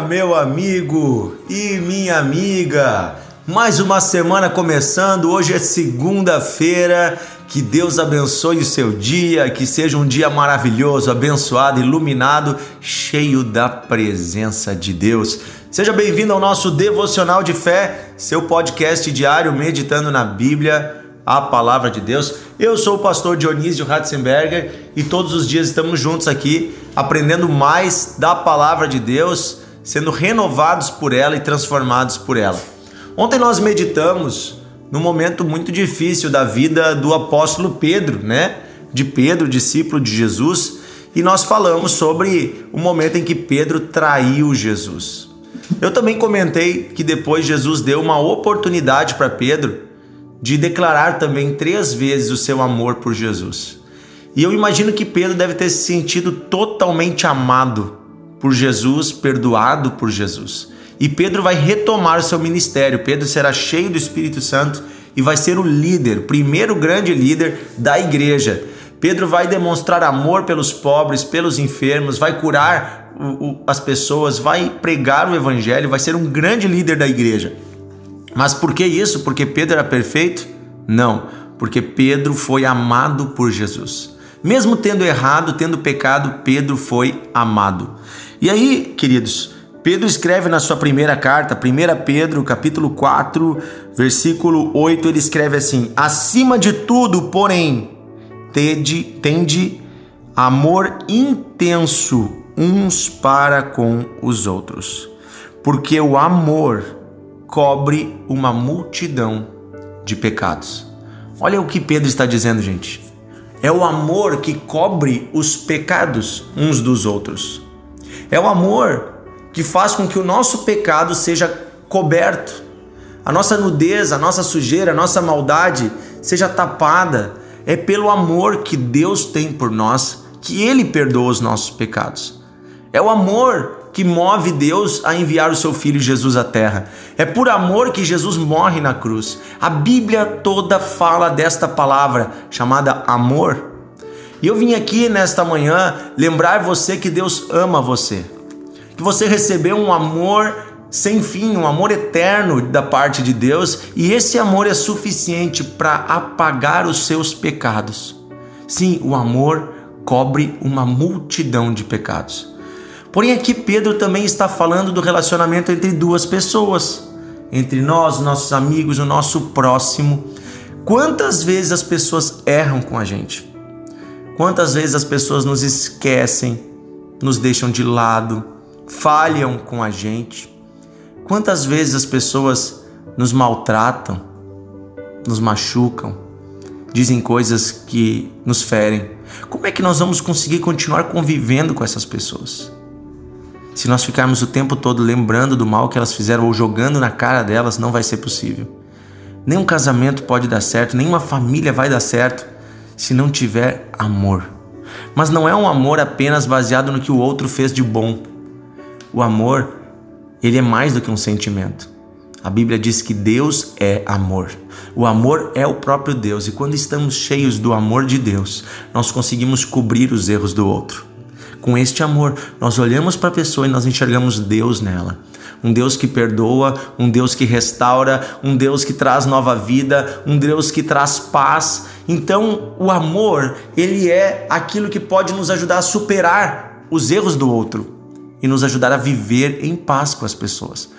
meu amigo e minha amiga. Mais uma semana começando. Hoje é segunda-feira. Que Deus abençoe o seu dia, que seja um dia maravilhoso, abençoado, iluminado, cheio da presença de Deus. Seja bem-vindo ao nosso devocional de fé, seu podcast diário meditando na Bíblia a palavra de Deus. Eu sou o pastor Dionísio Ratzenberger e todos os dias estamos juntos aqui aprendendo mais da palavra de Deus, sendo renovados por ela e transformados por ela. Ontem nós meditamos num momento muito difícil da vida do apóstolo Pedro, né? De Pedro, discípulo de Jesus, e nós falamos sobre o momento em que Pedro traiu Jesus. Eu também comentei que depois Jesus deu uma oportunidade para Pedro de declarar também três vezes o seu amor por Jesus. E eu imagino que Pedro deve ter se sentido totalmente amado por Jesus, perdoado por Jesus. E Pedro vai retomar seu ministério. Pedro será cheio do Espírito Santo e vai ser o líder, o primeiro grande líder da igreja. Pedro vai demonstrar amor pelos pobres, pelos enfermos, vai curar as pessoas, vai pregar o evangelho, vai ser um grande líder da igreja. Mas por que isso? Porque Pedro era perfeito? Não, porque Pedro foi amado por Jesus. Mesmo tendo errado, tendo pecado, Pedro foi amado. E aí, queridos, Pedro escreve na sua primeira carta, 1 Pedro, capítulo 4, versículo 8, ele escreve assim: Acima de tudo, porém, tende, tende amor intenso uns para com os outros, porque o amor cobre uma multidão de pecados. Olha o que Pedro está dizendo, gente. É o amor que cobre os pecados uns dos outros. É o amor que faz com que o nosso pecado seja coberto. A nossa nudez, a nossa sujeira, a nossa maldade seja tapada. É pelo amor que Deus tem por nós que Ele perdoa os nossos pecados. É o amor que move Deus a enviar o seu filho Jesus à terra. É por amor que Jesus morre na cruz. A Bíblia toda fala desta palavra chamada amor. E eu vim aqui nesta manhã lembrar você que Deus ama você. Que você recebeu um amor sem fim, um amor eterno da parte de Deus, e esse amor é suficiente para apagar os seus pecados. Sim, o amor cobre uma multidão de pecados. Porém, aqui Pedro também está falando do relacionamento entre duas pessoas, entre nós, nossos amigos, o nosso próximo. Quantas vezes as pessoas erram com a gente? Quantas vezes as pessoas nos esquecem, nos deixam de lado, falham com a gente? Quantas vezes as pessoas nos maltratam, nos machucam, dizem coisas que nos ferem? Como é que nós vamos conseguir continuar convivendo com essas pessoas? Se nós ficarmos o tempo todo lembrando do mal que elas fizeram ou jogando na cara delas, não vai ser possível. Nenhum casamento pode dar certo, nenhuma família vai dar certo se não tiver amor. Mas não é um amor apenas baseado no que o outro fez de bom. O amor, ele é mais do que um sentimento. A Bíblia diz que Deus é amor. O amor é o próprio Deus, e quando estamos cheios do amor de Deus, nós conseguimos cobrir os erros do outro com este amor. Nós olhamos para a pessoa e nós enxergamos Deus nela. Um Deus que perdoa, um Deus que restaura, um Deus que traz nova vida, um Deus que traz paz. Então, o amor, ele é aquilo que pode nos ajudar a superar os erros do outro e nos ajudar a viver em paz com as pessoas,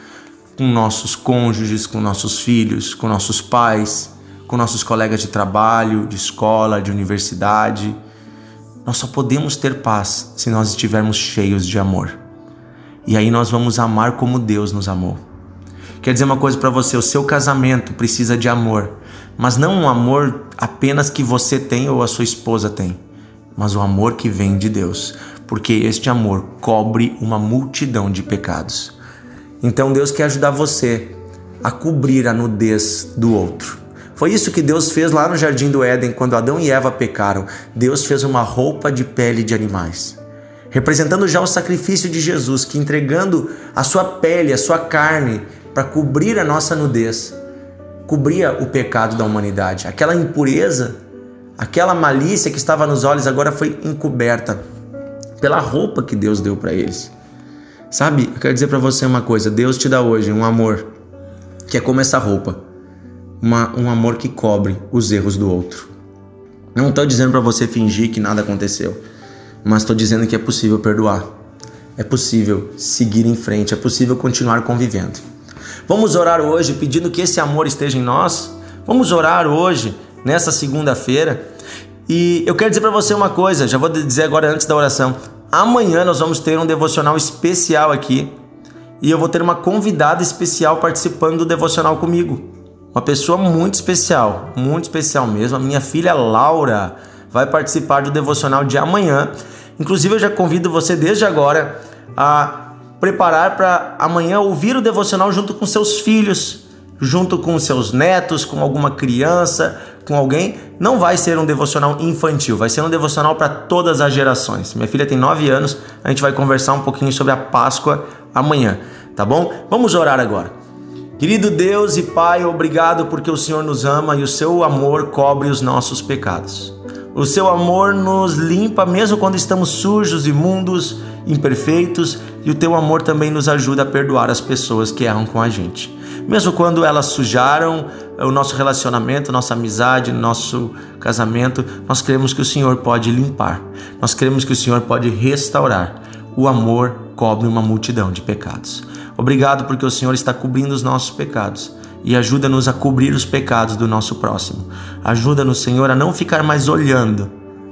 com nossos cônjuges, com nossos filhos, com nossos pais, com nossos colegas de trabalho, de escola, de universidade. Nós só podemos ter paz se nós estivermos cheios de amor. E aí nós vamos amar como Deus nos amou. Quer dizer uma coisa para você: o seu casamento precisa de amor, mas não um amor apenas que você tem ou a sua esposa tem, mas o amor que vem de Deus, porque este amor cobre uma multidão de pecados. Então Deus quer ajudar você a cobrir a nudez do outro. Foi isso que Deus fez lá no jardim do Éden, quando Adão e Eva pecaram. Deus fez uma roupa de pele de animais, representando já o sacrifício de Jesus, que entregando a sua pele, a sua carne, para cobrir a nossa nudez, cobria o pecado da humanidade. Aquela impureza, aquela malícia que estava nos olhos agora foi encoberta pela roupa que Deus deu para eles. Sabe, eu quero dizer para você uma coisa: Deus te dá hoje um amor que é como essa roupa, uma, um amor que cobre os erros do outro. Não estou dizendo para você fingir que nada aconteceu, mas estou dizendo que é possível perdoar, é possível seguir em frente, é possível continuar convivendo. Vamos orar hoje pedindo que esse amor esteja em nós. Vamos orar hoje, nessa segunda-feira. E eu quero dizer para você uma coisa, já vou dizer agora antes da oração. Amanhã nós vamos ter um devocional especial aqui e eu vou ter uma convidada especial participando do devocional comigo. Uma pessoa muito especial, muito especial mesmo. A minha filha Laura vai participar do devocional de amanhã. Inclusive, eu já convido você desde agora a preparar para amanhã ouvir o devocional junto com seus filhos, junto com seus netos, com alguma criança, com alguém. Não vai ser um devocional infantil, vai ser um devocional para todas as gerações. Minha filha tem 9 anos, a gente vai conversar um pouquinho sobre a Páscoa amanhã, tá bom? Vamos orar agora. Querido Deus e Pai, obrigado porque o Senhor nos ama e o seu amor cobre os nossos pecados. O seu amor nos limpa mesmo quando estamos sujos, imundos, imperfeitos, e o teu amor também nos ajuda a perdoar as pessoas que erram com a gente. Mesmo quando elas sujaram o nosso relacionamento, nossa amizade, nosso casamento, nós cremos que o Senhor pode limpar. Nós cremos que o Senhor pode restaurar. O amor cobre uma multidão de pecados. Obrigado porque o Senhor está cobrindo os nossos pecados e ajuda-nos a cobrir os pecados do nosso próximo. Ajuda-nos, Senhor, a não ficar mais olhando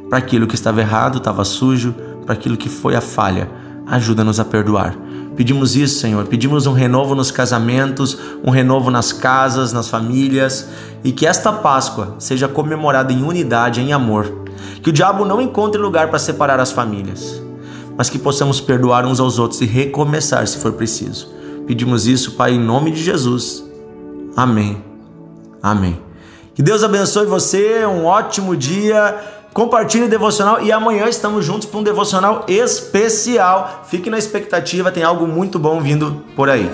para aquilo que estava errado, estava sujo, para aquilo que foi a falha. Ajuda-nos a perdoar. Pedimos isso, Senhor. Pedimos um renovo nos casamentos, um renovo nas casas, nas famílias e que esta Páscoa seja comemorada em unidade, em amor. Que o diabo não encontre lugar para separar as famílias mas que possamos perdoar uns aos outros e recomeçar se for preciso. Pedimos isso, Pai, em nome de Jesus. Amém. Amém. Que Deus abençoe você, um ótimo dia. Compartilhe o devocional e amanhã estamos juntos para um devocional especial. Fique na expectativa, tem algo muito bom vindo por aí.